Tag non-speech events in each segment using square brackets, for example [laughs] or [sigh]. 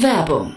Werbung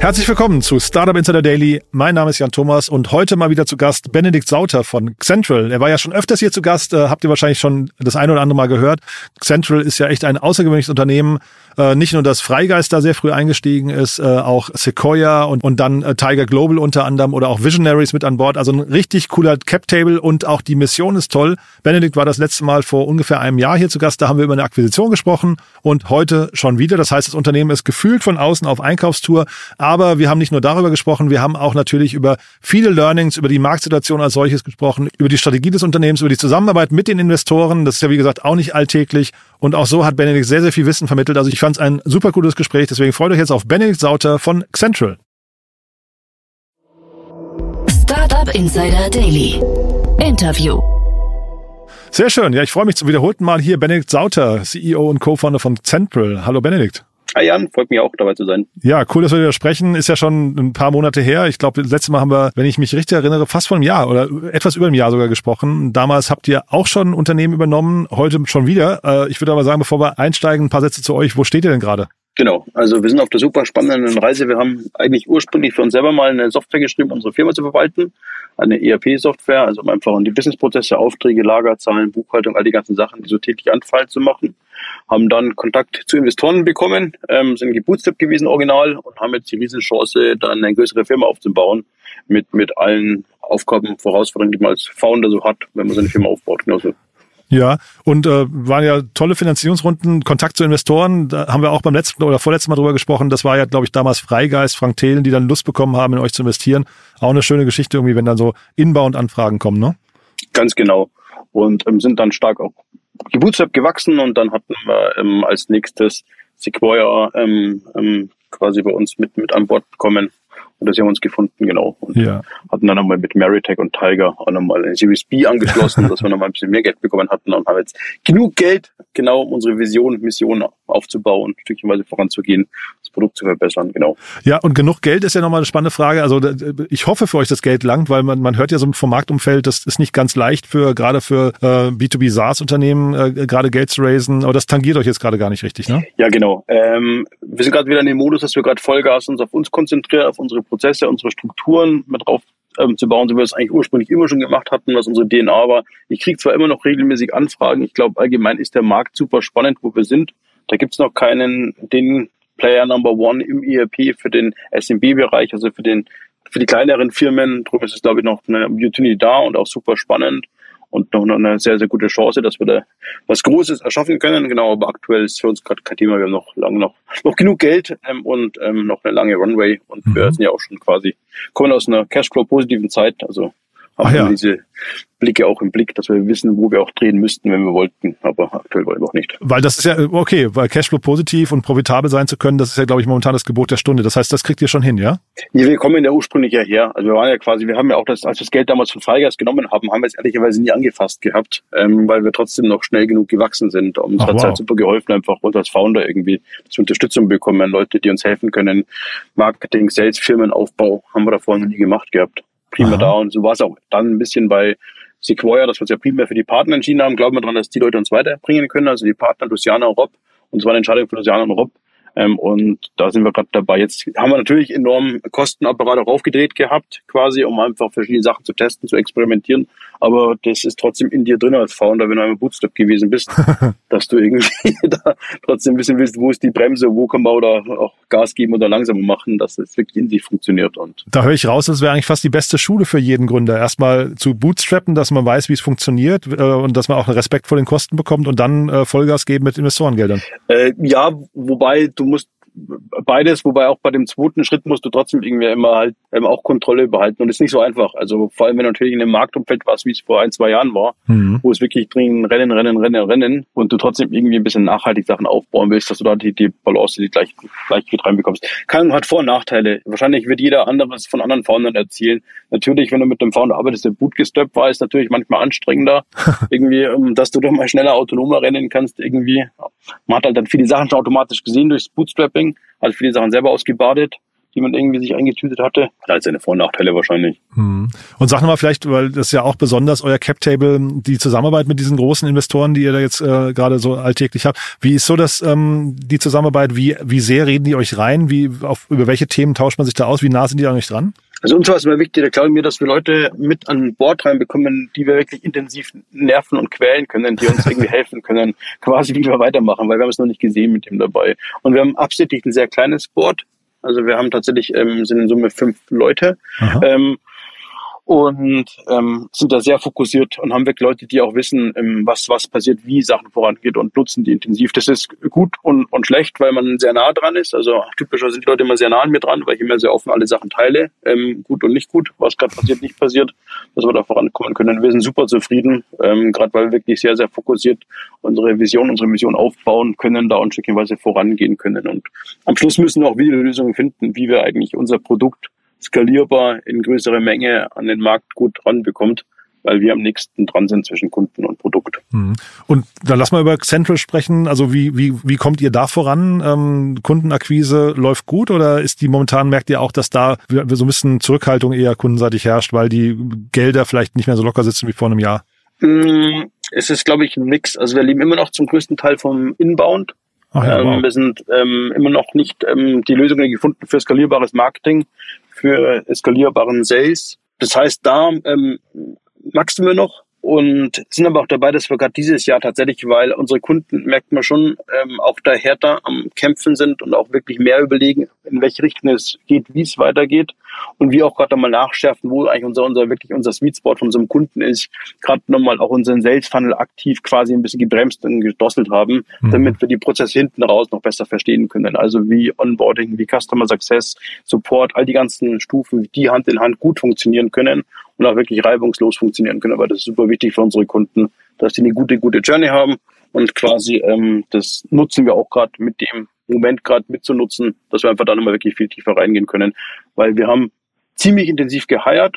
Herzlich willkommen zu Startup Insider Daily. Mein Name ist Jan Thomas und heute mal wieder zu Gast Benedikt Sauter von Central. Er war ja schon öfters hier zu Gast, äh, habt ihr wahrscheinlich schon das eine oder andere Mal gehört. Central ist ja echt ein außergewöhnliches Unternehmen, äh, nicht nur, dass Freigeist da sehr früh eingestiegen ist, äh, auch Sequoia und, und dann äh, Tiger Global unter anderem oder auch Visionaries mit an Bord. Also ein richtig cooler Cap-Table und auch die Mission ist toll. Benedikt war das letzte Mal vor ungefähr einem Jahr hier zu Gast. Da haben wir über eine Akquisition gesprochen und heute schon wieder. Das heißt, das Unternehmen ist gefühlt von außen auf Einkaufstour. Aber wir haben nicht nur darüber gesprochen, wir haben auch natürlich über viele Learnings, über die Marktsituation als solches gesprochen, über die Strategie des Unternehmens, über die Zusammenarbeit mit den Investoren. Das ist ja, wie gesagt, auch nicht alltäglich. Und auch so hat Benedikt sehr, sehr viel Wissen vermittelt. Also ich fand es ein super cooles Gespräch. Deswegen freut euch jetzt auf Benedikt Sauter von Central. Startup Insider Daily. Interview. Sehr schön. Ja, ich freue mich zum wiederholten Mal hier Benedikt Sauter, CEO und Co-Founder von Central. Hallo Benedikt. Hi Jan, freut mich auch dabei zu sein. Ja, cool, dass wir wieder sprechen. Ist ja schon ein paar Monate her. Ich glaube, das letzte Mal haben wir, wenn ich mich richtig erinnere, fast vor einem Jahr oder etwas über einem Jahr sogar gesprochen. Damals habt ihr auch schon ein Unternehmen übernommen, heute schon wieder. Äh, ich würde aber sagen, bevor wir einsteigen, ein paar Sätze zu euch. Wo steht ihr denn gerade? Genau, also wir sind auf der super spannenden Reise. Wir haben eigentlich ursprünglich für uns selber mal eine Software geschrieben, unsere Firma zu verwalten. Eine ERP-Software, also um einfach die Businessprozesse, Aufträge, Lagerzahlen, Buchhaltung, all die ganzen Sachen, die so täglich anfallen zu machen. Haben dann Kontakt zu Investoren bekommen, ähm, sind gebootstrapped gewesen original und haben jetzt die Riesenchance, dann eine größere Firma aufzubauen mit, mit allen Aufgaben, Herausforderungen, die man als Founder so hat, wenn man seine Firma aufbaut. Genauso. Ja, und äh, waren ja tolle Finanzierungsrunden, Kontakt zu Investoren, da haben wir auch beim letzten oder vorletzten Mal drüber gesprochen. Das war ja, glaube ich, damals Freigeist, Frank Thelen, die dann Lust bekommen haben, in euch zu investieren. Auch eine schöne Geschichte irgendwie, wenn dann so Inbound-Anfragen kommen, ne? Ganz genau. Und ähm, sind dann stark auch gebootstrapped gewachsen und dann hatten wir ähm, als nächstes Sequoia ähm, ähm, quasi bei uns mit, mit an Bord bekommen. Und das haben wir uns gefunden, genau. Und ja. hatten dann nochmal mit Meritech und Tiger auch nochmal eine Series B angeschlossen, [laughs] dass wir nochmal ein bisschen mehr Geld bekommen hatten und haben jetzt genug Geld, genau um unsere Vision, Mission aufzubauen, stückchenweise voranzugehen, das Produkt zu verbessern, genau. Ja, und genug Geld ist ja nochmal eine spannende Frage. Also ich hoffe für euch, das Geld langt, weil man, man hört ja so vom Marktumfeld, das ist nicht ganz leicht für, gerade für äh, B2B SaaS-Unternehmen, äh, gerade Geld zu raisen, aber das tangiert euch jetzt gerade gar nicht richtig, ne? Ja, genau. Ähm, wir sind gerade wieder in dem Modus, dass wir gerade Vollgas uns auf uns konzentrieren, auf unsere Prozesse, unsere Strukturen mit drauf ähm, zu bauen, so wie wir es eigentlich ursprünglich immer schon gemacht hatten, was unsere DNA war. Ich kriege zwar immer noch regelmäßig Anfragen, ich glaube allgemein ist der Markt super spannend, wo wir sind. Da gibt es noch keinen, den Player Number One im ERP für den SMB-Bereich, also für den für die kleineren Firmen. Darum ist es, glaube ich, noch eine Opportunity da und auch super spannend und noch eine sehr, sehr gute Chance, dass wir da was Großes erschaffen können. Genau, aber aktuell ist für uns gerade kein Thema. Wir haben noch lange noch, noch genug Geld ähm, und ähm, noch eine lange Runway und mhm. wir sind ja auch schon quasi, kommen aus einer Cashflow-positiven Zeit. Also haben ja. diese Blicke auch im Blick, dass wir wissen, wo wir auch drehen müssten, wenn wir wollten. Aber aktuell wollen wir auch nicht. Weil das ist ja, okay, weil Cashflow positiv und profitabel sein zu können, das ist ja, glaube ich, momentan das Gebot der Stunde. Das heißt, das kriegt ihr schon hin, ja? ja wir kommen ja ursprünglich ja her. Also wir waren ja quasi, wir haben ja auch das, als wir das Geld damals von Freigeist genommen haben, haben wir es ehrlicherweise nie angefasst gehabt, ähm, weil wir trotzdem noch schnell genug gewachsen sind. Uns hat es wow. halt super geholfen, einfach uns als Founder irgendwie zur Unterstützung bekommen, Leute, die uns helfen können. Marketing, Sales, Firmenaufbau haben wir davor noch nie gemacht gehabt primär Aha. da. Und so war es auch dann ein bisschen bei Sequoia, dass wir uns ja primär für die Partner entschieden haben. Glauben wir daran, dass die Leute uns weiterbringen können. Also die Partner Luciana und Rob. Und es war eine Entscheidung von Luciana und Rob, Ähm, und da sind wir gerade dabei. Jetzt haben wir natürlich enorm Kostenapparat auch aufgedreht gehabt, quasi, um einfach verschiedene Sachen zu testen, zu experimentieren. Aber das ist trotzdem in dir drin als Founder, wenn du einmal Bootstrap gewesen bist, [laughs] dass du irgendwie [laughs] da trotzdem wissen willst, wo ist die Bremse, wo kann man oder auch Gas geben oder langsamer machen, dass es wirklich in sich funktioniert. Und da höre ich raus, das wäre eigentlich fast die beste Schule für jeden Gründer. Erstmal zu bootstrappen, dass man weiß, wie es funktioniert äh, und dass man auch einen Respekt vor den Kosten bekommt und dann äh, Vollgas geben mit Investorengeldern. Äh, ja, wobei du musst beides, wobei auch bei dem zweiten Schritt musst du trotzdem irgendwie immer halt ähm, auch Kontrolle behalten und ist nicht so einfach. Also vor allem, wenn du natürlich in einem Marktumfeld warst, wie es vor ein, zwei Jahren war, mhm. wo es wirklich drin rennen, rennen, rennen, rennen und du trotzdem irgendwie ein bisschen nachhaltig Sachen aufbauen willst, dass du da die, die Balance, die gleich, gleich reinbekommst. Kann, hat Vor- und Nachteile. Wahrscheinlich wird jeder anderes von anderen Foundern erzählen. Natürlich, wenn du mit dem Founder arbeitest, der bootgestrappt war, ist natürlich manchmal anstrengender, [laughs] irgendwie, um, dass du doch mal schneller autonomer rennen kannst, irgendwie. Man hat halt dann viele Sachen schon automatisch gesehen durchs Bootstrapping also viele Sachen selber ausgebadet, die man irgendwie sich eingetütet hatte. Hat seine Vor- und Nachteile wahrscheinlich. Hm. Und sag nochmal vielleicht, weil das ja auch besonders euer Cap-Table, die Zusammenarbeit mit diesen großen Investoren, die ihr da jetzt äh, gerade so alltäglich habt. Wie ist so das, ähm, die Zusammenarbeit? Wie, wie sehr reden die euch rein? Wie, auf, über welche Themen tauscht man sich da aus? Wie nah sind die an euch dran? Also uns war es immer wichtig, da glaube ich mir, dass wir Leute mit an Bord reinbekommen, die wir wirklich intensiv nerven und quälen können, die uns irgendwie [laughs] helfen können, quasi wie wir weitermachen, weil wir haben es noch nicht gesehen mit dem dabei. Und wir haben absichtlich ein sehr kleines Board. Also wir haben tatsächlich, ähm, sind in Summe fünf Leute. Ähm, und ähm, sind da sehr fokussiert und haben wirklich Leute, die auch wissen, ähm, was was passiert, wie Sachen vorangeht und nutzen die intensiv. Das ist gut und, und schlecht, weil man sehr nah dran ist. Also typischerweise sind die Leute immer sehr nah an mir dran, weil ich immer sehr offen alle Sachen teile, ähm, gut und nicht gut, was gerade passiert, nicht passiert, dass wir da vorankommen können. Wir sind super zufrieden, ähm, gerade weil wir wirklich sehr, sehr fokussiert unsere Vision, unsere Mission aufbauen können, da ein Stückchenweise vorangehen können. Und am Schluss müssen wir auch wieder Lösungen finden, wie wir eigentlich unser Produkt skalierbar in größere Menge an den Markt gut ranbekommt, weil wir am nächsten dran sind zwischen Kunden und Produkt. Mhm. Und dann lass mal über Central sprechen. Also wie, wie, wie kommt ihr da voran? Ähm, Kundenakquise läuft gut oder ist die momentan, merkt ihr auch, dass da so ein bisschen Zurückhaltung eher kundenseitig herrscht, weil die Gelder vielleicht nicht mehr so locker sitzen wie vor einem Jahr? Mm, es ist, glaube ich, ein Mix. Also wir leben immer noch zum größten Teil vom Inbound. Ach ja, ähm, wow. Wir sind ähm, immer noch nicht ähm, die Lösungen gefunden für skalierbares Marketing für skalierbaren Sales. Das heißt, da ähm, wachsen wir noch und sind aber auch dabei, dass wir gerade dieses Jahr tatsächlich, weil unsere Kunden, merkt man schon, ähm, auch da härter am Kämpfen sind und auch wirklich mehr überlegen, in welche Richtung es geht, wie es weitergeht und wir auch gerade nochmal nachschärfen, wo eigentlich unser, unser wirklich unser Sweet Spot von unserem Kunden ist, gerade nochmal auch unseren Sales Funnel aktiv quasi ein bisschen gebremst und gedrosselt haben, mhm. damit wir die Prozesse hinten raus noch besser verstehen können. Also wie Onboarding, wie Customer Success, Support, all die ganzen Stufen, die Hand in Hand gut funktionieren können und auch wirklich reibungslos funktionieren können. Aber das ist super wichtig für unsere Kunden, dass die eine gute, gute Journey haben und quasi ähm, das nutzen wir auch gerade mit dem Moment gerade mitzunutzen, dass wir einfach da nochmal wirklich viel tiefer reingehen können, weil wir haben ziemlich intensiv geheiert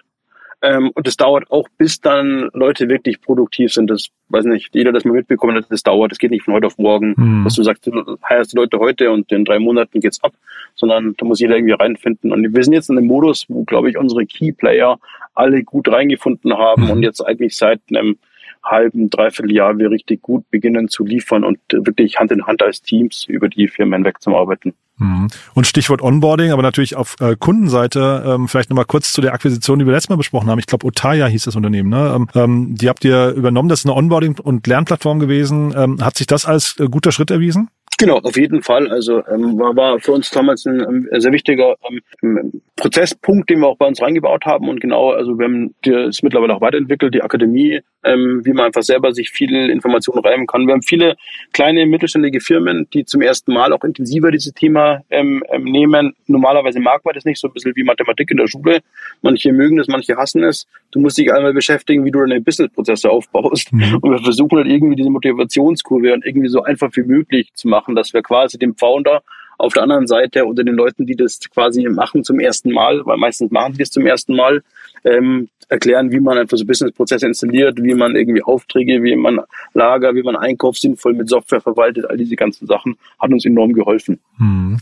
ähm, und es dauert auch, bis dann Leute wirklich produktiv sind. Das weiß nicht, jeder das mal mitbekommen hat, das dauert. Das geht nicht von heute auf morgen, mhm. dass du sagst, du heierst die Leute heute und in drei Monaten geht's ab, sondern da muss jeder irgendwie reinfinden. Und wir sind jetzt in einem Modus, wo, glaube ich, unsere Key-Player alle gut reingefunden haben mhm. und jetzt eigentlich seit einem halben, dreiviertel Jahr wir richtig gut beginnen zu liefern und wirklich Hand in Hand als Teams über die Firmen hinweg zum Arbeiten. Mhm. Und Stichwort Onboarding, aber natürlich auf äh, Kundenseite, ähm, vielleicht nochmal kurz zu der Akquisition, die wir letztes Mal besprochen haben. Ich glaube, Otaya hieß das Unternehmen. Ne? Ähm, ähm, die habt ihr übernommen, das ist eine Onboarding- und Lernplattform gewesen. Ähm, hat sich das als äh, guter Schritt erwiesen? Genau, auf jeden Fall. Also ähm, war, war für uns damals ein, ähm, sehr wichtiger ähm, Prozesspunkt, den wir auch bei uns reingebaut haben. Und genau, also wir haben das mittlerweile auch weiterentwickelt, die Akademie, ähm, wie man einfach selber sich viele Informationen reimen kann. Wir haben viele kleine mittelständige Firmen, die zum ersten Mal auch intensiver dieses Thema ähm, ähm, nehmen. Normalerweise mag man das nicht, so ein bisschen wie Mathematik in der Schule. Manche mögen es, manche hassen es. Du musst dich einmal beschäftigen, wie du deine Businessprozesse aufbaust. Mhm. Und wir versuchen halt irgendwie diese Motivationskurve und irgendwie so einfach wie möglich zu machen machen, dass wir quasi dem Founder auf der anderen Seite oder den Leuten, die das quasi machen zum ersten Mal, weil meistens machen die das zum ersten Mal, ähm, erklären, wie man einfach so Businessprozesse installiert, wie man irgendwie Aufträge, wie man Lager, wie man Einkauf sinnvoll mit Software verwaltet, all diese ganzen Sachen hat uns enorm geholfen. Hm.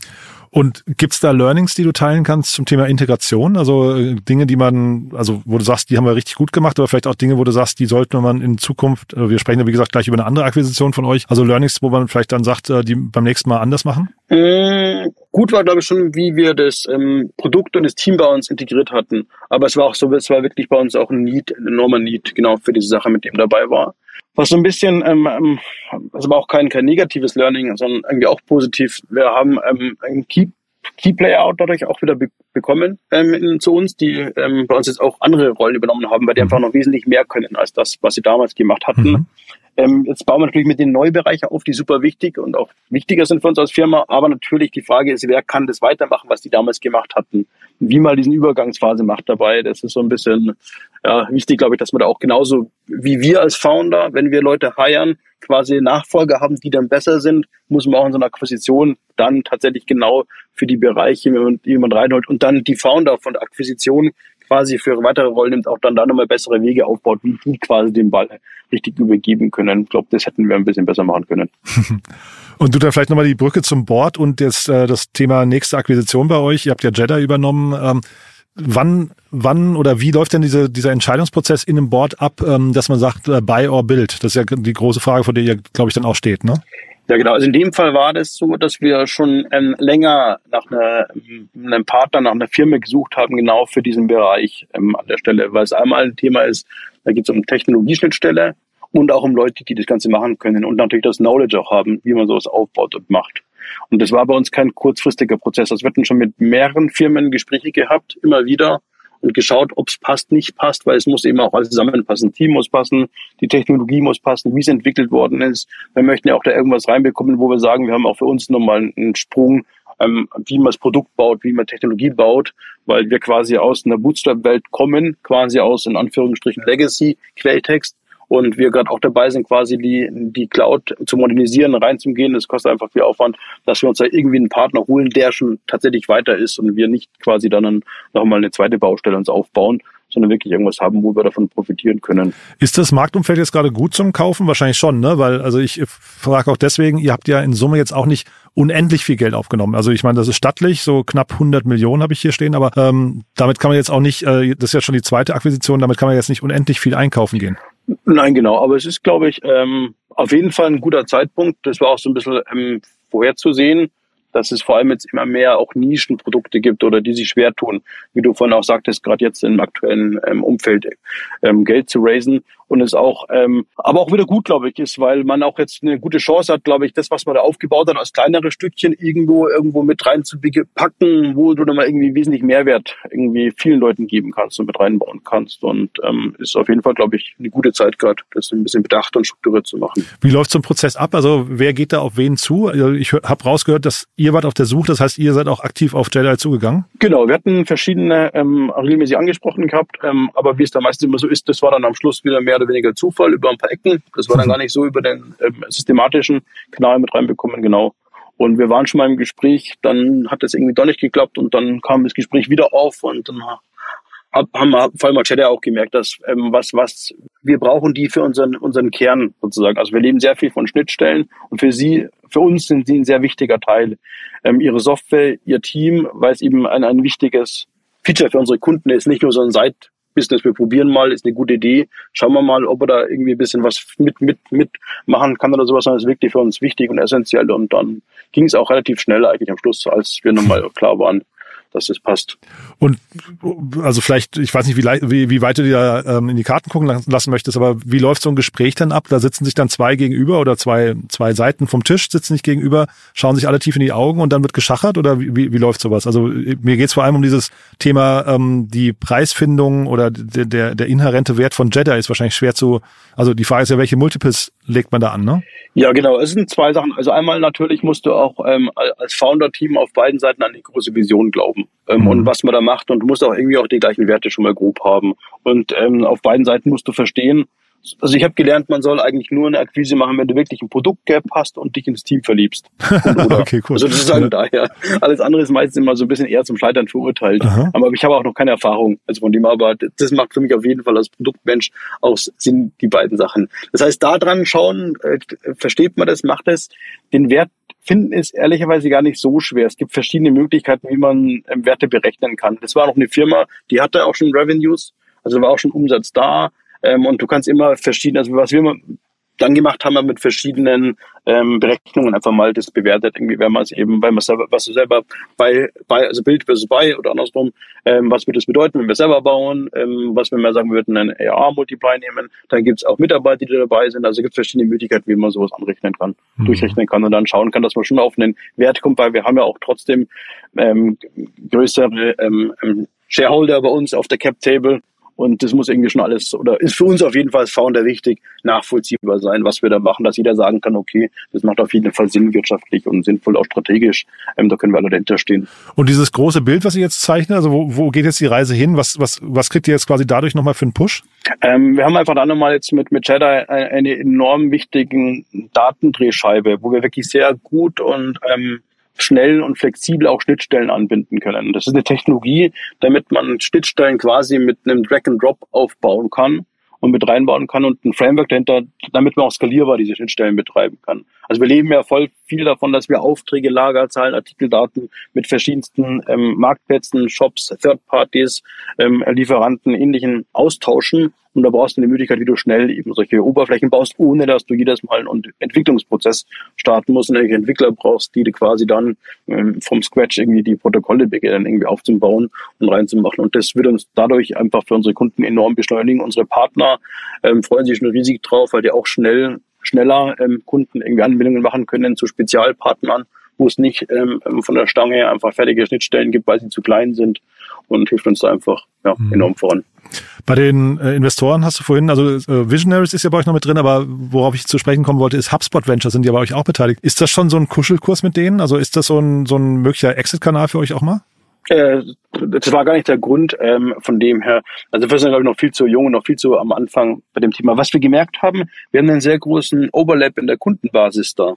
Und gibt's da Learnings, die du teilen kannst zum Thema Integration? Also äh, Dinge, die man, also wo du sagst, die haben wir richtig gut gemacht, aber vielleicht auch Dinge, wo du sagst, die sollte man in Zukunft, äh, wir sprechen ja wie gesagt gleich über eine andere Akquisition von euch, also Learnings, wo man vielleicht dann sagt, äh, die beim nächsten Mal anders machen? Mm, gut war, glaube ich, schon, wie wir das ähm, Produkt und das Team bei uns integriert hatten. Aber es war auch so, es war wirklich bei uns auch ein Need, ein enormer Need, genau für diese Sache, mit dem dabei war. Was so ein bisschen, ähm, ähm, also war auch kein, kein negatives Learning, sondern irgendwie auch positiv. Wir haben ähm, einen Key, Key Player dadurch auch wieder be bekommen ähm, in, zu uns, die ähm, bei uns jetzt auch andere Rollen übernommen haben, weil die einfach noch wesentlich mehr können als das, was sie damals gemacht hatten. Mhm. Ähm, jetzt bauen wir natürlich mit den Neubereichen auf, die super wichtig und auch wichtiger sind für uns als Firma. Aber natürlich die Frage ist, wer kann das weitermachen, was die damals gemacht hatten? Wie man diesen Übergangsphase macht dabei. Das ist so ein bisschen ja, wichtig, glaube ich, dass man da auch genauso wie wir als Founder, wenn wir Leute heiern, quasi Nachfolger haben, die dann besser sind, muss man auch in so einer Akquisition dann tatsächlich genau für die Bereiche, die jemand reinholt und dann die Founder von der Akquisition quasi für weitere Rollen nimmt, auch dann da nochmal bessere Wege aufbaut, wie die quasi den Ball richtig übergeben können. Ich glaube, das hätten wir ein bisschen besser machen können. [laughs] Und du da vielleicht nochmal die Brücke zum Board und das, äh, das Thema nächste Akquisition bei euch. Ihr habt ja Jeddah übernommen. Ähm, wann, wann oder wie läuft denn diese, dieser Entscheidungsprozess in einem Board ab, ähm, dass man sagt, äh, buy or build? Das ist ja die große Frage, vor der ihr, glaube ich, dann auch steht, ne? Ja, genau. Also in dem Fall war das so, dass wir schon ähm, länger nach einer, einem Partner, nach einer Firma gesucht haben, genau für diesen Bereich ähm, an der Stelle, weil es einmal ein Thema ist, da geht es um Technologieschnittstelle und auch um Leute, die das Ganze machen können und natürlich das Knowledge auch haben, wie man sowas aufbaut und macht. Und das war bei uns kein kurzfristiger Prozess. Also wir hatten schon mit mehreren Firmen Gespräche gehabt, immer wieder, und geschaut, ob es passt, nicht passt, weil es muss eben auch alles zusammenpassen. Team muss passen, die Technologie muss passen, wie es entwickelt worden ist. Wir möchten ja auch da irgendwas reinbekommen, wo wir sagen, wir haben auch für uns nochmal einen Sprung, ähm, wie man das Produkt baut, wie man Technologie baut, weil wir quasi aus einer Bootstrap-Welt kommen, quasi aus in Anführungsstrichen Legacy-Quelltext und wir gerade auch dabei sind, quasi die, die Cloud zu modernisieren, reinzugehen. Das kostet einfach viel Aufwand, dass wir uns da irgendwie einen Partner holen, der schon tatsächlich weiter ist und wir nicht quasi dann nochmal eine zweite Baustelle uns aufbauen, sondern wirklich irgendwas haben, wo wir davon profitieren können. Ist das Marktumfeld jetzt gerade gut zum Kaufen? Wahrscheinlich schon, ne? Weil, also ich frage auch deswegen, ihr habt ja in Summe jetzt auch nicht unendlich viel Geld aufgenommen. Also ich meine, das ist stattlich, so knapp 100 Millionen habe ich hier stehen, aber ähm, damit kann man jetzt auch nicht, äh, das ist ja schon die zweite Akquisition, damit kann man jetzt nicht unendlich viel einkaufen gehen. Nein, genau. Aber es ist, glaube ich, ähm, auf jeden Fall ein guter Zeitpunkt. Das war auch so ein bisschen ähm, vorherzusehen dass es vor allem jetzt immer mehr auch Nischenprodukte gibt oder die sich schwer tun, wie du vorhin auch sagtest, gerade jetzt im aktuellen ähm, Umfeld ähm, Geld zu raisen und es auch, ähm, aber auch wieder gut, glaube ich, ist, weil man auch jetzt eine gute Chance hat, glaube ich, das, was man da aufgebaut hat, als kleinere Stückchen irgendwo irgendwo mit reinzupacken, wo du dann mal irgendwie wesentlich Mehrwert irgendwie vielen Leuten geben kannst und mit reinbauen kannst und ähm, ist auf jeden Fall, glaube ich, eine gute Zeit gerade, das ein bisschen bedacht und strukturiert zu machen. Wie läuft so ein Prozess ab? Also wer geht da auf wen zu? Also ich habe rausgehört, dass ihr wart auf der Suche, das heißt, ihr seid auch aktiv auf Jedi zugegangen? Genau, wir hatten verschiedene ähm, regelmäßig angesprochen gehabt, ähm, aber wie es da meistens immer so ist, das war dann am Schluss wieder mehr oder weniger Zufall über ein paar Ecken. Das war dann gar nicht so über den ähm, systematischen Kanal mit reinbekommen, genau. Und wir waren schon mal im Gespräch, dann hat das irgendwie doch nicht geklappt und dann kam das Gespräch wieder auf und dann haben wir vor allem als Cheddar auch gemerkt, dass ähm, was, was wir brauchen die für unseren, unseren Kern sozusagen. Also wir leben sehr viel von Schnittstellen und für sie, für uns sind sie ein sehr wichtiger Teil. Ähm, ihre Software, ihr Team, weil es eben ein, ein wichtiges Feature für unsere Kunden ist, nicht nur so ein Side-Business, wir probieren mal, ist eine gute Idee, schauen wir mal, ob er da irgendwie ein bisschen was mit, mit, mit machen kann oder sowas, sondern ist wirklich für uns wichtig und essentiell. Und dann ging es auch relativ schnell eigentlich am Schluss, als wir nochmal klar waren, dass das passt. Und also vielleicht, ich weiß nicht, wie, wie, wie weit du dir ähm, in die Karten gucken lassen möchtest, aber wie läuft so ein Gespräch dann ab? Da sitzen sich dann zwei gegenüber oder zwei, zwei Seiten vom Tisch sitzen sich gegenüber, schauen sich alle tief in die Augen und dann wird geschachert oder wie, wie, wie läuft sowas? Also mir geht's vor allem um dieses Thema, ähm, die Preisfindung oder der, der, der inhärente Wert von Jedi ist wahrscheinlich schwer zu, also die Frage ist ja, welche Multiples legt man da an, ne? Ja, genau. Es sind zwei Sachen. Also einmal natürlich musst du auch ähm, als Founder-Team auf beiden Seiten an die große Vision glauben ähm, mhm. und was man da macht und du musst auch irgendwie auch die gleichen Werte schon mal grob haben. Und ähm, auf beiden Seiten musst du verstehen, also ich habe gelernt, man soll eigentlich nur eine Akquise machen, wenn du wirklich ein Produktgap hast und dich ins Team verliebst. [laughs] okay, cool. Also ist halt daher. Alles andere ist meistens immer so ein bisschen eher zum Scheitern verurteilt. Aha. Aber ich habe auch noch keine Erfahrung. Also von dem aber, das macht für mich auf jeden Fall als Produktmensch auch Sinn, die beiden Sachen. Das heißt, da dran schauen, äh, versteht man das, macht es, den Wert finden es ehrlicherweise gar nicht so schwer. Es gibt verschiedene Möglichkeiten, wie man ähm, Werte berechnen kann. Das war noch eine Firma, die hatte auch schon Revenues, also war auch schon Umsatz da. Ähm, und du kannst immer verschiedene, also was wir dann gemacht haben wir mit verschiedenen ähm, Berechnungen einfach mal das bewertet, irgendwie, wenn man es eben, weil man selber, was du selber bei, bei, also Bild versus bei oder andersrum, ähm, was würde das bedeuten, wenn wir selber bauen, ähm, was wenn wir sagen, würden einen AR-Multiply nehmen, dann gibt es auch Mitarbeiter, die dabei sind, also gibt es verschiedene Möglichkeiten, wie man sowas anrechnen kann, mhm. durchrechnen kann und dann schauen kann, dass man schon auf einen Wert kommt, weil wir haben ja auch trotzdem ähm, größere ähm, ähm Shareholder bei uns auf der Cap Table und das muss irgendwie schon alles, oder ist für uns auf jeden Fall als Founder wichtig, nachvollziehbar sein, was wir da machen, dass jeder sagen kann, okay, das macht auf jeden Fall Sinn wirtschaftlich und sinnvoll auch strategisch. Ähm, da können wir alle dahinter stehen. Und dieses große Bild, was ihr jetzt zeichnet, also wo, wo geht jetzt die Reise hin? Was, was, was kriegt ihr jetzt quasi dadurch nochmal für einen Push? Ähm, wir haben einfach dann nochmal jetzt mit, mit Jedi eine enorm wichtigen Datendrehscheibe, wo wir wirklich sehr gut und ähm, schnell und flexibel auch Schnittstellen anbinden können. Das ist eine Technologie, damit man Schnittstellen quasi mit einem Drag and Drop aufbauen kann und mit reinbauen kann und ein Framework dahinter, damit man auch skalierbar diese Schnittstellen betreiben kann. Also wir leben ja voll viel davon, dass wir Aufträge, Lagerzahlen, Artikeldaten mit verschiedensten ähm, Marktplätzen, Shops, Third Parties, ähm, Lieferanten, ähnlichen austauschen und da brauchst du eine Möglichkeit, wie du schnell eben solche Oberflächen baust, ohne dass du jedes Mal einen Entwicklungsprozess starten musst und irgendwelche Entwickler brauchst, die du quasi dann ähm, vom Scratch irgendwie die Protokolle beginnen, irgendwie aufzubauen und reinzumachen. Und das wird uns dadurch einfach für unsere Kunden enorm beschleunigen. Unsere Partner ähm, freuen sich schon riesig drauf, weil die auch schnell schneller ähm, Kunden irgendwie Anbindungen machen können zu Spezialpartnern, wo es nicht ähm, von der Stange einfach fertige Schnittstellen gibt, weil sie zu klein sind und hilft uns da einfach ja, mhm. enorm voran. Bei den äh, Investoren hast du vorhin, also äh, Visionaries ist ja bei euch noch mit drin, aber worauf ich zu sprechen kommen wollte, ist HubSpot Ventures, sind ja bei euch auch beteiligt. Ist das schon so ein Kuschelkurs mit denen? Also ist das so ein, so ein möglicher Exit-Kanal für euch auch mal? Äh, das war gar nicht der Grund ähm, von dem her. Also wir sind, glaube ich, noch viel zu jung und noch viel zu am Anfang bei dem Thema. Was wir gemerkt haben, wir haben einen sehr großen Overlap in der Kundenbasis da.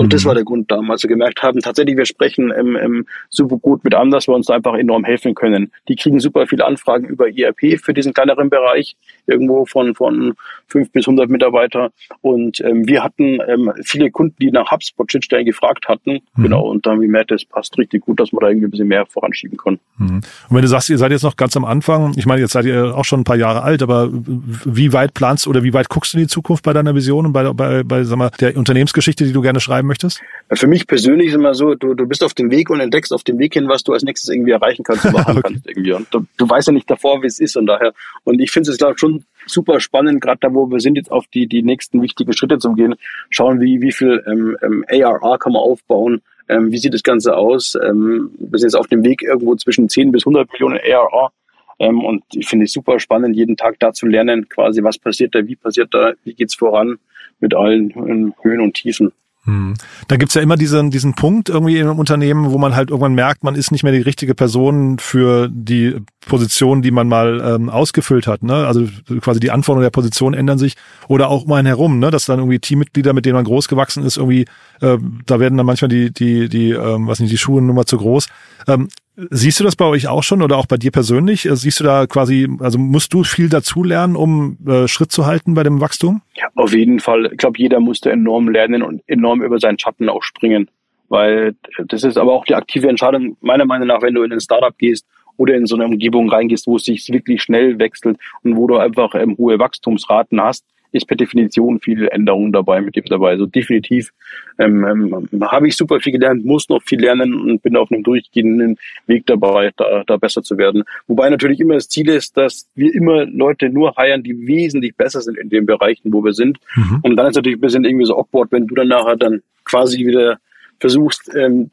Und mhm. das war der Grund damals. Wir gemerkt haben, tatsächlich, wir sprechen ähm, ähm, super gut mit anderen, dass wir uns da einfach enorm helfen können. Die kriegen super viele Anfragen über ERP für diesen kleineren Bereich, irgendwo von, von fünf bis hundert Mitarbeiter. Und ähm, wir hatten ähm, viele Kunden, die nach HubSpot-Schnittstellen gefragt hatten. Mhm. Genau. Und dann haben wir gemerkt, das passt richtig gut, dass wir da irgendwie ein bisschen mehr voranschieben können. Mhm. Und wenn du sagst, ihr seid jetzt noch ganz am Anfang, ich meine, jetzt seid ihr auch schon ein paar Jahre alt, aber wie weit planst oder wie weit guckst du in die Zukunft bei deiner Vision und bei, bei, bei sag mal, der Unternehmensgeschichte, die du gerne schreiben möchtest? Für mich persönlich ist immer so, du, du bist auf dem Weg und entdeckst auf dem Weg hin, was du als nächstes irgendwie erreichen kannst und [laughs] machen okay. kannst irgendwie. Und du, du weißt ja nicht davor, wie es ist und daher. Und ich finde es, glaube ich, schon super spannend, gerade da, wo wir sind, jetzt auf die, die nächsten wichtigen Schritte zu gehen. Schauen, wie, wie viel ähm, ähm, ARR kann man aufbauen, ähm, wie sieht das Ganze aus. Ähm, wir sind jetzt auf dem Weg irgendwo zwischen 10 bis 100 Millionen ARR. Ähm, und ich finde es super spannend, jeden Tag da zu lernen, quasi, was passiert da, wie passiert da, wie geht's voran mit allen Höhen und Tiefen. Hm. Da gibt's ja immer diesen, diesen Punkt irgendwie im Unternehmen, wo man halt irgendwann merkt, man ist nicht mehr die richtige Person für die Position, die man mal ähm, ausgefüllt hat. Ne? Also quasi die Anforderungen der Position ändern sich oder auch um einen herum, ne? dass dann irgendwie Teammitglieder, mit denen man groß gewachsen ist, irgendwie, äh, da werden dann manchmal die, die, die, ähm, was nicht, die Schuhe nur mal zu groß. Ähm, Siehst du das bei euch auch schon oder auch bei dir persönlich? Äh, siehst du da quasi, also musst du viel dazulernen, um äh, Schritt zu halten bei dem Wachstum? Ja, auf jeden Fall. Ich glaube, jeder musste enorm lernen und enorm über seinen Schatten auch springen. Weil das ist aber auch die aktive Entscheidung, meiner Meinung nach, wenn du in ein Startup gehst oder in so eine Umgebung reingehst, wo es sich wirklich schnell wechselt und wo du einfach ähm, hohe Wachstumsraten hast, ist per Definition viel Änderung dabei mit dem dabei. Also definitiv ähm, ähm, habe ich super viel gelernt, muss noch viel lernen und bin auf einem durchgehenden Weg dabei, da, da besser zu werden. Wobei natürlich immer das Ziel ist, dass wir immer Leute nur heiern, die wesentlich besser sind in den Bereichen, wo wir sind. Mhm. Und dann ist natürlich ein bisschen irgendwie so awkward, wenn du dann nachher dann quasi wieder versuchst, ähm,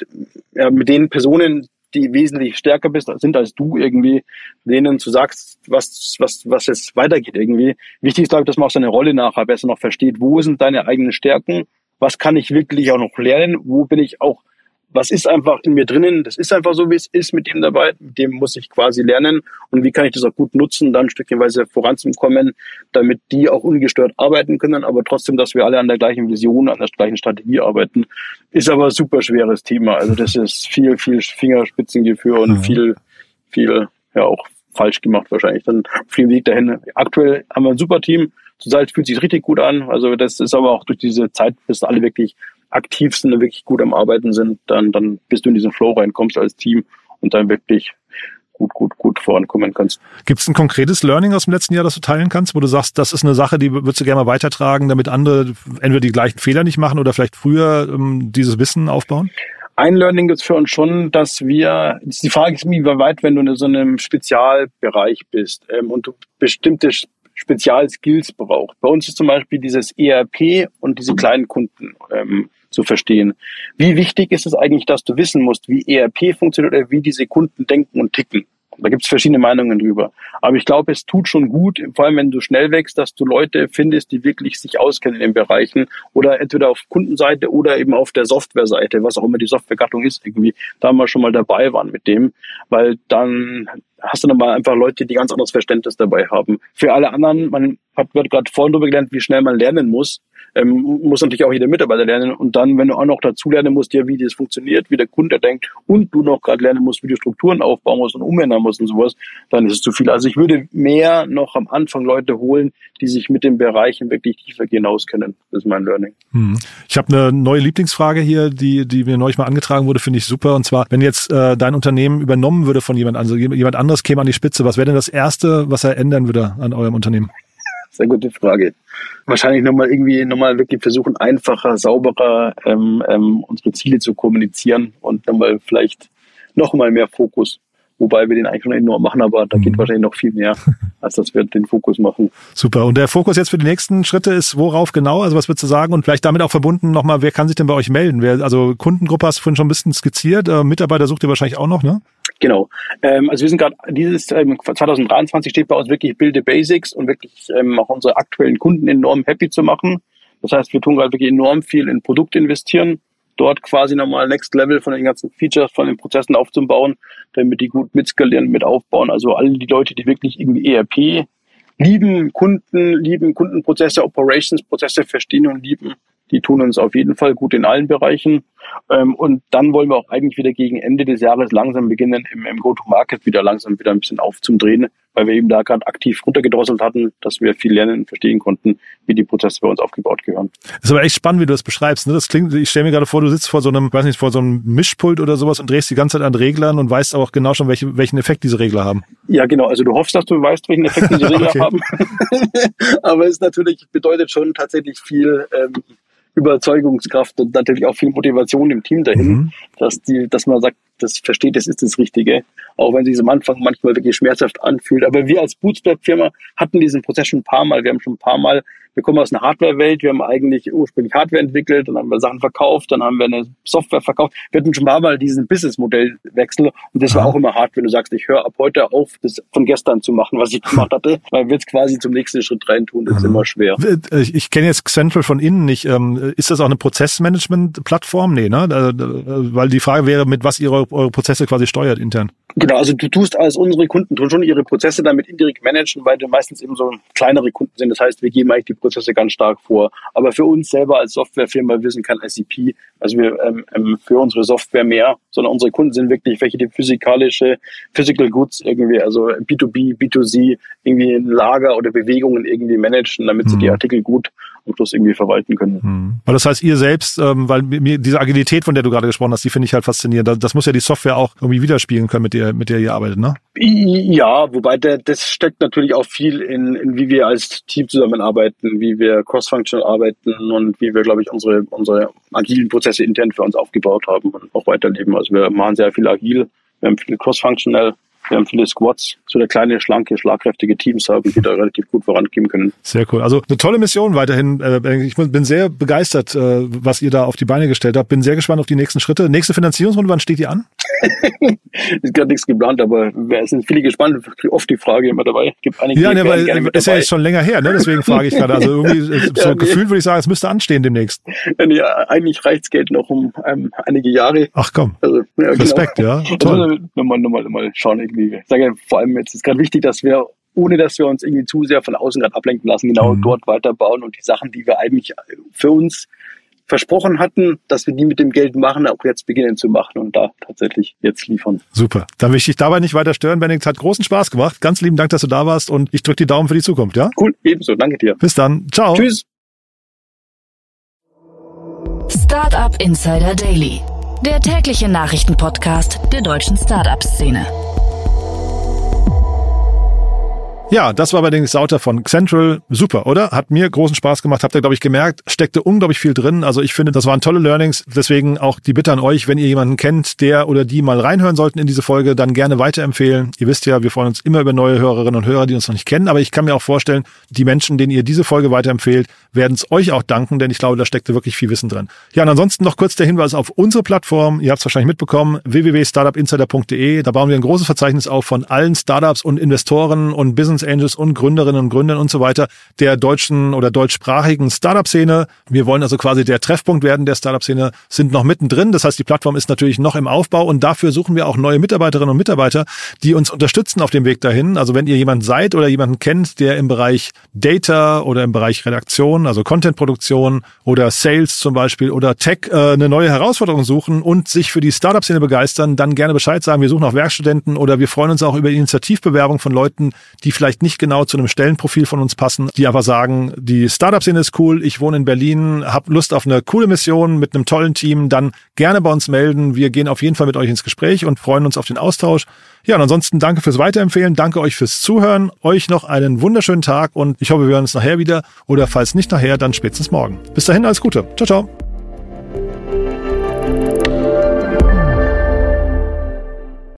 ja, mit den Personen, die wesentlich stärker bist, sind als du irgendwie, denen zu sagst, was, was, was es weitergeht irgendwie. Wichtig ist, glaube ich, dass man auch seine Rolle nachher besser noch versteht. Wo sind deine eigenen Stärken? Was kann ich wirklich auch noch lernen? Wo bin ich auch was ist einfach in mir drinnen, das ist einfach so, wie es ist mit dem dabei, mit dem muss ich quasi lernen. Und wie kann ich das auch gut nutzen, dann stückchenweise voranzukommen, damit die auch ungestört arbeiten können, aber trotzdem, dass wir alle an der gleichen Vision, an der gleichen Strategie arbeiten, ist aber ein super schweres Thema. Also das ist viel, viel Fingerspitzengefühl und mhm. viel, viel, ja auch falsch gemacht wahrscheinlich. Dann auf dem Weg dahin. Aktuell haben wir ein super Team, zurzeit fühlt sich richtig gut an, also das ist aber auch durch diese Zeit, bis alle wirklich aktiv sind und wirklich gut am Arbeiten sind, dann, dann bist du in diesen Flow reinkommst als Team und dann wirklich gut, gut, gut vorankommen kannst. Gibt es ein konkretes Learning aus dem letzten Jahr, das du teilen kannst, wo du sagst, das ist eine Sache, die würdest du gerne mal weitertragen, damit andere entweder die gleichen Fehler nicht machen oder vielleicht früher ähm, dieses Wissen aufbauen? Ein Learning gibt es für uns schon, dass wir, die Frage ist, wie weit, wenn du in so einem Spezialbereich bist ähm, und du bestimmte Spezialskills brauchst. Bei uns ist zum Beispiel dieses ERP und diese kleinen Kunden ähm, zu verstehen. Wie wichtig ist es eigentlich, dass du wissen musst, wie ERP funktioniert oder wie diese Kunden denken und ticken? Da gibt es verschiedene Meinungen drüber. Aber ich glaube, es tut schon gut, vor allem wenn du schnell wächst, dass du Leute findest, die wirklich sich auskennen in den Bereichen oder entweder auf Kundenseite oder eben auf der Softwareseite, was auch immer die Softwaregattung ist, irgendwie da mal schon mal dabei waren mit dem, weil dann hast du nochmal einfach Leute, die ganz anderes Verständnis dabei haben. Für alle anderen, man hat gerade vorhin darüber gelernt, wie schnell man lernen muss ähm, muss natürlich auch jeder Mitarbeiter lernen. Und dann, wenn du auch noch dazu lernen musst, ja, wie das funktioniert, wie der Kunde denkt und du noch gerade lernen musst, wie du Strukturen aufbauen musst und umändern musst und sowas, dann ist es zu viel. Also ich würde mehr noch am Anfang Leute holen, die sich mit den Bereichen wirklich tiefergehend auskennen. Das ist mein Learning. Hm. Ich habe eine neue Lieblingsfrage hier, die, die mir neulich mal angetragen wurde, finde ich super. Und zwar, wenn jetzt äh, dein Unternehmen übernommen würde von jemand, also jemand anderes käme an die Spitze, was wäre denn das Erste, was er ändern würde an eurem Unternehmen? Sehr gute Frage. Wahrscheinlich nochmal irgendwie nochmal wirklich versuchen, einfacher, sauberer ähm, ähm, unsere Ziele zu kommunizieren und nochmal vielleicht nochmal mehr Fokus. Wobei wir den eigentlich schon enorm machen, aber da geht mhm. wahrscheinlich noch viel mehr, [laughs] als dass wir den Fokus machen. Super. Und der Fokus jetzt für die nächsten Schritte ist worauf genau? Also was würdest du sagen? Und vielleicht damit auch verbunden nochmal, wer kann sich denn bei euch melden? Wer, also Kundengruppe hast du vorhin schon ein bisschen skizziert. Äh, Mitarbeiter sucht ihr wahrscheinlich auch noch, ne? Genau. Ähm, also wir sind gerade dieses ähm, 2023 steht bei uns wirklich Build the Basics und wirklich ähm, auch unsere aktuellen Kunden enorm happy zu machen. Das heißt, wir tun gerade wirklich enorm viel in Produkt investieren, dort quasi nochmal Next Level von den ganzen Features, von den Prozessen aufzubauen, damit die gut mitskalieren, mit aufbauen. Also alle die Leute, die wirklich irgendwie ERP lieben, Kunden lieben, Kundenprozesse, Operations-Prozesse verstehen und lieben, die tun uns auf jeden Fall gut in allen Bereichen. Ähm, und dann wollen wir auch eigentlich wieder gegen Ende des Jahres langsam beginnen, im, im Go-to-Market wieder langsam wieder ein bisschen aufzudrehen, weil wir eben da gerade aktiv runtergedrosselt hatten, dass wir viel lernen und verstehen konnten, wie die Prozesse bei uns aufgebaut gehören. Das ist aber echt spannend, wie du das beschreibst. Ne? Das klingt, ich stelle mir gerade vor, du sitzt vor so einem, weiß nicht, vor so einem Mischpult oder sowas und drehst die ganze Zeit an Reglern und weißt auch genau schon, welche, welchen Effekt diese Regler haben. Ja, genau. Also du hoffst, dass du weißt, welchen Effekt diese [laughs] Regler haben. [laughs] aber es natürlich bedeutet schon tatsächlich viel, ähm, Überzeugungskraft und natürlich auch viel Motivation im Team dahin, mhm. dass die, dass man sagt, das versteht, das ist das Richtige, auch wenn sich es am Anfang manchmal wirklich schmerzhaft anfühlt. Aber wir als Bootstrap-Firma hatten diesen Prozess schon ein paar Mal. Wir haben schon ein paar Mal wir kommen aus einer Hardware-Welt, wir haben eigentlich ursprünglich Hardware entwickelt, dann haben wir Sachen verkauft, dann haben wir eine Software verkauft. Wir hatten schon ein paar Mal diesen Business-Modellwechsel und das war auch immer hart, wenn du sagst, ich höre ab heute auf, das von gestern zu machen, was ich gemacht hatte, [laughs] weil wir jetzt quasi zum nächsten Schritt reintun, das ist immer schwer. Ich, ich kenne jetzt Central von innen nicht. Ähm, ist das auch eine Prozessmanagement-Plattform? Nee, ne? Weil die Frage wäre, mit was ihr eure Prozesse quasi steuert intern. Genau, also du tust als unsere Kunden tun schon ihre Prozesse damit indirekt managen, weil du meistens eben so kleinere Kunden sind. Das heißt, wir geben eigentlich die Prozesse ganz stark vor. Aber für uns selber als Softwarefirma, wir sind kein ICP, also wir ähm, ähm, für unsere Software mehr, sondern unsere Kunden sind wirklich welche, die physikalische, Physical Goods irgendwie, also B2B, B2C, irgendwie Lager oder Bewegungen irgendwie managen, damit sie die mhm. Artikel gut Schluss irgendwie verwalten können. Mhm. Das heißt, ihr selbst, ähm, weil mir diese Agilität, von der du gerade gesprochen hast, die finde ich halt faszinierend. Das, das muss ja die Software auch irgendwie widerspiegeln können, mit der, mit der ihr arbeitet, ne? Ja, wobei der, das steckt natürlich auch viel in, in wie wir als Team zusammenarbeiten, wie wir cross-functional arbeiten und wie wir, glaube ich, unsere, unsere agilen Prozesse intern für uns aufgebaut haben und auch weiterleben. Also wir machen sehr viel agil, wir haben viel cross-functional wir haben viele Squads, so der kleine, schlanke, schlagkräftige Teams haben, die da relativ gut vorangehen können. Sehr cool. Also eine tolle Mission weiterhin. Äh, ich bin sehr begeistert, äh, was ihr da auf die Beine gestellt habt. Bin sehr gespannt auf die nächsten Schritte. Nächste Finanzierungsrunde, wann steht die an? [laughs] ist gerade nichts geplant, aber es sind viele gespannt. Oft die Frage immer dabei. Gibt einige, ja, ne, weil gerne ist ja jetzt schon länger her, ne? Deswegen frage ich gerade. Also irgendwie [laughs] so ja, nee. gefühlt würde ich sagen, es müsste anstehen demnächst. Ja, eigentlich reicht's Geld noch um ähm, einige Jahre. Ach komm. Also, ja, genau. Respekt, genau. ja. Toll. Also, nochmal, nochmal, nochmal schauen irgendwie. Ich sage vor allem jetzt ist gerade wichtig, dass wir ohne dass wir uns irgendwie zu sehr von außen gerade ablenken lassen, genau mhm. dort weiterbauen und die Sachen, die wir eigentlich für uns versprochen hatten, dass wir die mit dem Geld machen, auch jetzt beginnen zu machen und da tatsächlich jetzt liefern. Super. Dann will ich dich dabei nicht weiter stören, Benedikt. Hat großen Spaß gemacht. Ganz lieben Dank, dass du da warst und ich drücke die Daumen für die Zukunft, ja? Cool, ebenso. Danke dir. Bis dann. Ciao. Tschüss. Startup Insider Daily, der tägliche Nachrichtenpodcast der deutschen Startup-Szene. Ja, das war allerdings Sauter von Central. Super, oder? Hat mir großen Spaß gemacht. Habt ihr, glaube ich, gemerkt. Steckte unglaublich viel drin. Also ich finde, das waren tolle Learnings. Deswegen auch die Bitte an euch, wenn ihr jemanden kennt, der oder die mal reinhören sollten in diese Folge, dann gerne weiterempfehlen. Ihr wisst ja, wir freuen uns immer über neue Hörerinnen und Hörer, die uns noch nicht kennen. Aber ich kann mir auch vorstellen, die Menschen, denen ihr diese Folge weiterempfehlt, werden es euch auch danken, denn ich glaube, da steckte wirklich viel Wissen drin. Ja, und ansonsten noch kurz der Hinweis auf unsere Plattform. Ihr habt es wahrscheinlich mitbekommen, www.startupinsider.de. Da bauen wir ein großes Verzeichnis auf von allen Startups und Investoren und Business Angels und Gründerinnen und Gründern und so weiter der deutschen oder deutschsprachigen Startup-Szene. Wir wollen also quasi der Treffpunkt werden der Startup-Szene, sind noch mittendrin. Das heißt, die Plattform ist natürlich noch im Aufbau und dafür suchen wir auch neue Mitarbeiterinnen und Mitarbeiter, die uns unterstützen auf dem Weg dahin. Also wenn ihr jemand seid oder jemanden kennt, der im Bereich Data oder im Bereich Redaktion, also Contentproduktion oder Sales zum Beispiel oder Tech äh, eine neue Herausforderung suchen und sich für die Startup-Szene begeistern, dann gerne Bescheid sagen. Wir suchen auch Werkstudenten oder wir freuen uns auch über Initiativbewerbung von Leuten, die vielleicht nicht genau zu einem Stellenprofil von uns passen, die einfach sagen, die Startup-Szene ist cool, ich wohne in Berlin, habe Lust auf eine coole Mission mit einem tollen Team, dann gerne bei uns melden. Wir gehen auf jeden Fall mit euch ins Gespräch und freuen uns auf den Austausch. Ja, und ansonsten danke fürs Weiterempfehlen, danke euch fürs Zuhören, euch noch einen wunderschönen Tag und ich hoffe, wir hören uns nachher wieder oder falls nicht nachher, dann spätestens morgen. Bis dahin, alles Gute. Ciao, ciao.